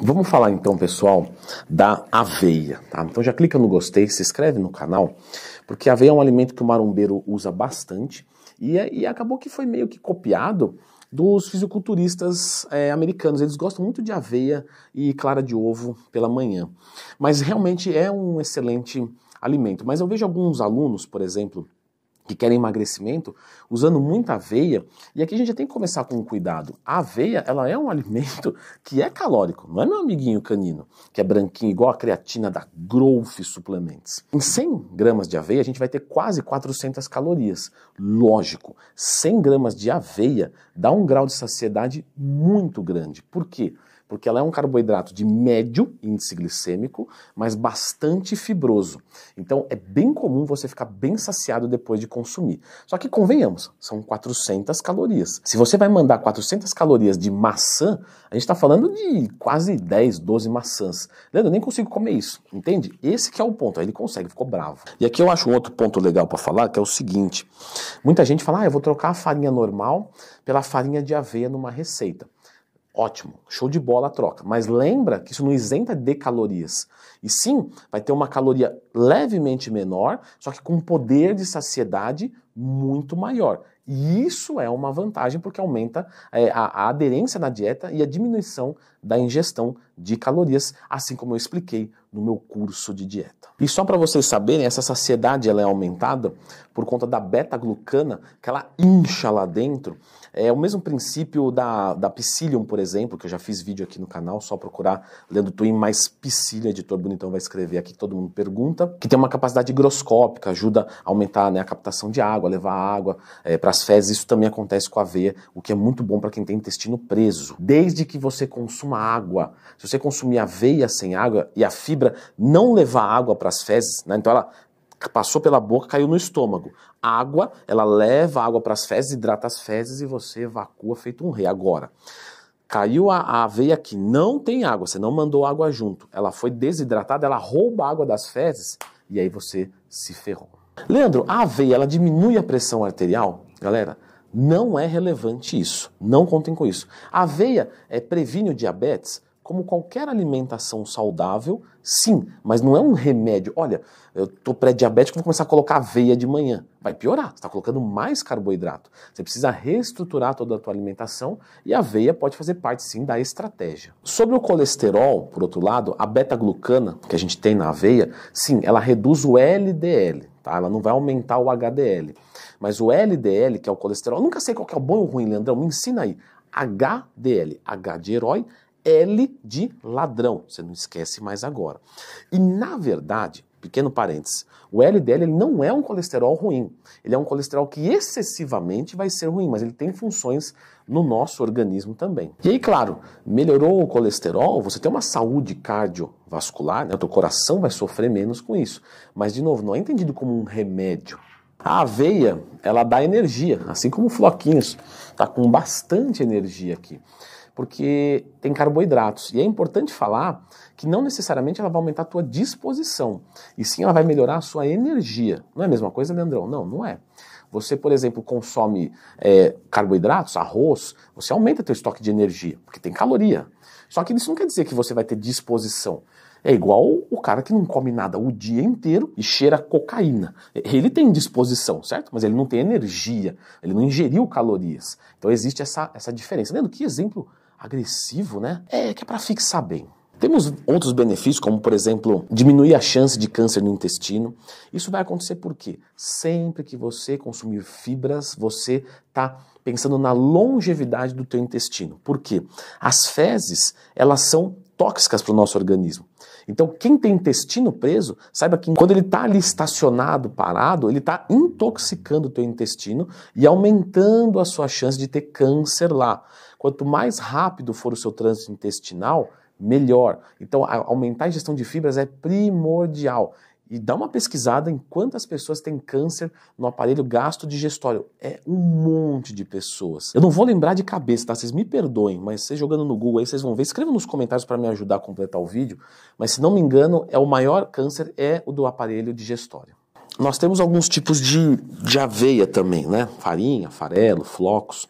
Vamos falar então, pessoal, da aveia. Tá? Então já clica no gostei, se inscreve no canal, porque a aveia é um alimento que o marombeiro usa bastante e, é, e acabou que foi meio que copiado dos fisiculturistas é, americanos. Eles gostam muito de aveia e clara de ovo pela manhã. Mas realmente é um excelente alimento. Mas eu vejo alguns alunos, por exemplo, que querem emagrecimento, usando muita aveia. E aqui a gente já tem que começar com cuidado. A aveia, ela é um alimento que é calórico, não é meu amiguinho canino, que é branquinho, igual a creatina da Growth Suplements. Em 100 gramas de aveia, a gente vai ter quase 400 calorias. Lógico, 100 gramas de aveia dá um grau de saciedade muito grande. Por quê? Porque ela é um carboidrato de médio índice glicêmico, mas bastante fibroso. Então é bem comum você ficar bem saciado depois de consumir. Só que convenhamos, são 400 calorias. Se você vai mandar 400 calorias de maçã, a gente está falando de quase 10, 12 maçãs. Leandro, eu nem consigo comer isso, entende? Esse que é o ponto. Aí ele consegue, ficou bravo. E aqui eu acho um outro ponto legal para falar, que é o seguinte. Muita gente fala, ah, eu vou trocar a farinha normal pela farinha de aveia numa receita. Ótimo, show de bola a troca. Mas lembra que isso não isenta de calorias. E sim, vai ter uma caloria levemente menor, só que com poder de saciedade muito maior. E isso é uma vantagem porque aumenta é, a, a, aderência na dieta e a diminuição da ingestão de calorias, assim como eu expliquei no meu curso de dieta. E só para vocês saberem, essa saciedade ela é aumentada por conta da beta-glucana, que ela incha lá dentro. É o mesmo princípio da, da Psyllium, por exemplo, que eu já fiz vídeo aqui no canal, só procurar Leandro Twin mais Psyllia, editor bonitão vai escrever aqui, todo mundo pergunta, que tem uma capacidade higroscópica, ajuda a aumentar né, a captação de água, levar água é, para as fezes, isso também acontece com a aveia, o que é muito bom para quem tem intestino preso. Desde que você consuma água, se você consumir aveia sem água e a fibra não levar água para as fezes, né, então ela passou pela boca, caiu no estômago. Água, ela leva água para as fezes, hidrata as fezes e você evacua feito um rei. Agora, caiu a, a aveia aqui, não tem água, você não mandou água junto, ela foi desidratada, ela rouba a água das fezes e aí você se ferrou. Leandro, a aveia, ela diminui a pressão arterial? Galera, não é relevante isso. Não contem com isso. A aveia é, previne o diabetes? Como qualquer alimentação saudável, sim, mas não é um remédio. Olha, eu estou pré-diabético, vou começar a colocar aveia de manhã. Vai piorar, você está colocando mais carboidrato. Você precisa reestruturar toda a tua alimentação e a aveia pode fazer parte, sim, da estratégia. Sobre o colesterol, por outro lado, a beta-glucana que a gente tem na aveia, sim, ela reduz o LDL, tá? Ela não vai aumentar o HDL. Mas o LDL, que é o colesterol, nunca sei qual é o bom ou o ruim, Leandrão, me ensina aí. HDL, H de herói, L de ladrão. Você não esquece mais agora. E na verdade, pequeno parênteses, o LDL ele não é um colesterol ruim. Ele é um colesterol que excessivamente vai ser ruim, mas ele tem funções no nosso organismo também. E aí, claro, melhorou o colesterol, você tem uma saúde cardiovascular, né? o teu coração vai sofrer menos com isso. Mas, de novo, não é entendido como um remédio. A aveia, ela dá energia, assim como floquinhos, tá com bastante energia aqui porque tem carboidratos. E é importante falar que não necessariamente ela vai aumentar a tua disposição, e sim ela vai melhorar a sua energia. Não é a mesma coisa, Leandrão? Não, não é. Você, por exemplo, consome é, carboidratos, arroz, você aumenta teu estoque de energia, porque tem caloria. Só que isso não quer dizer que você vai ter disposição. É igual o cara que não come nada o dia inteiro e cheira cocaína. Ele tem disposição, certo? Mas ele não tem energia, ele não ingeriu calorias. Então existe essa, essa diferença. Lendo que exemplo agressivo, né? É que é para fixar bem. Temos outros benefícios, como por exemplo, diminuir a chance de câncer no intestino. Isso vai acontecer por quê? Sempre que você consumir fibras, você está pensando na longevidade do teu intestino. Por quê? As fezes, elas são tóxicas para o nosso organismo. Então, quem tem intestino preso, saiba que quando ele está ali estacionado, parado, ele está intoxicando o teu intestino e aumentando a sua chance de ter câncer lá. Quanto mais rápido for o seu trânsito intestinal, melhor. Então, aumentar a ingestão de fibras é primordial. E dá uma pesquisada em quantas pessoas têm câncer no aparelho gastro-digestório. É um monte de pessoas. Eu não vou lembrar de cabeça, tá? Vocês me perdoem, mas vocês jogando no Google aí, vocês vão ver. Escreva nos comentários para me ajudar a completar o vídeo. Mas se não me engano, é o maior câncer é o do aparelho digestório. Nós temos alguns tipos de, de aveia também, né? Farinha, farelo, flocos.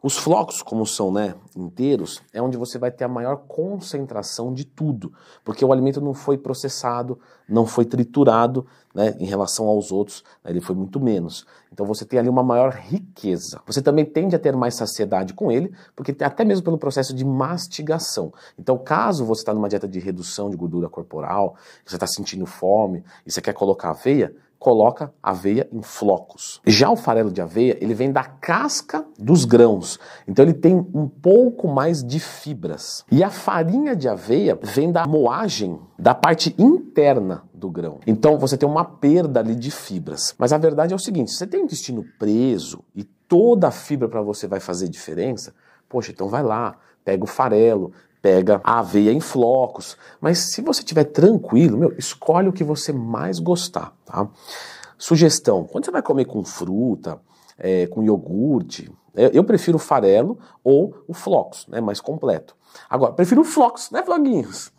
Os flocos, como são né, inteiros, é onde você vai ter a maior concentração de tudo, porque o alimento não foi processado, não foi triturado né, em relação aos outros, né, ele foi muito menos. Então você tem ali uma maior riqueza. Você também tende a ter mais saciedade com ele, porque até mesmo pelo processo de mastigação. Então, caso você está numa dieta de redução de gordura corporal, você está sentindo fome e você quer colocar aveia, coloca aveia em flocos. Já o farelo de aveia, ele vem da casca dos grãos, então ele tem um pouco mais de fibras. E a farinha de aveia vem da moagem da parte interna do grão. Então você tem uma perda ali de fibras. Mas a verdade é o seguinte, você tem o intestino preso e toda a fibra para você vai fazer diferença, poxa, então vai lá, pega o farelo, pega a aveia em flocos. Mas se você estiver tranquilo, meu, escolhe o que você mais gostar, tá? Sugestão: quando você vai comer com fruta, é, com iogurte, é, eu prefiro o farelo ou o flocos, né, mais completo. Agora, prefiro o flocos, né, floguinhos?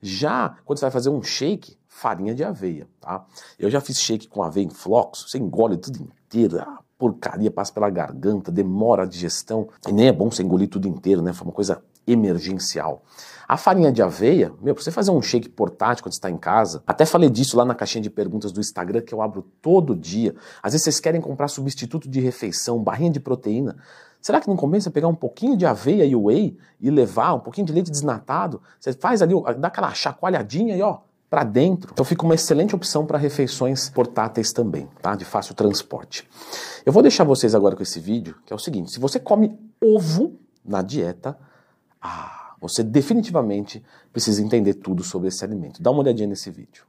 Já quando você vai fazer um shake, farinha de aveia, tá? Eu já fiz shake com aveia em flocos, você engole tudo inteiro, porcaria passa pela garganta, demora a digestão, e nem é bom você engolir tudo inteiro, né? Foi uma coisa emergencial. A farinha de aveia, meu, pra você fazer um shake portátil quando está em casa, até falei disso lá na caixinha de perguntas do Instagram que eu abro todo dia. Às vezes vocês querem comprar substituto de refeição, barrinha de proteína. Será que não compensa pegar um pouquinho de aveia e whey e levar um pouquinho de leite desnatado? Você faz ali, dá aquela chacoalhadinha e ó, para dentro. Então fica uma excelente opção para refeições portáteis também, tá? De fácil transporte. Eu vou deixar vocês agora com esse vídeo, que é o seguinte: se você come ovo na dieta, ah, você definitivamente precisa entender tudo sobre esse alimento. Dá uma olhadinha nesse vídeo.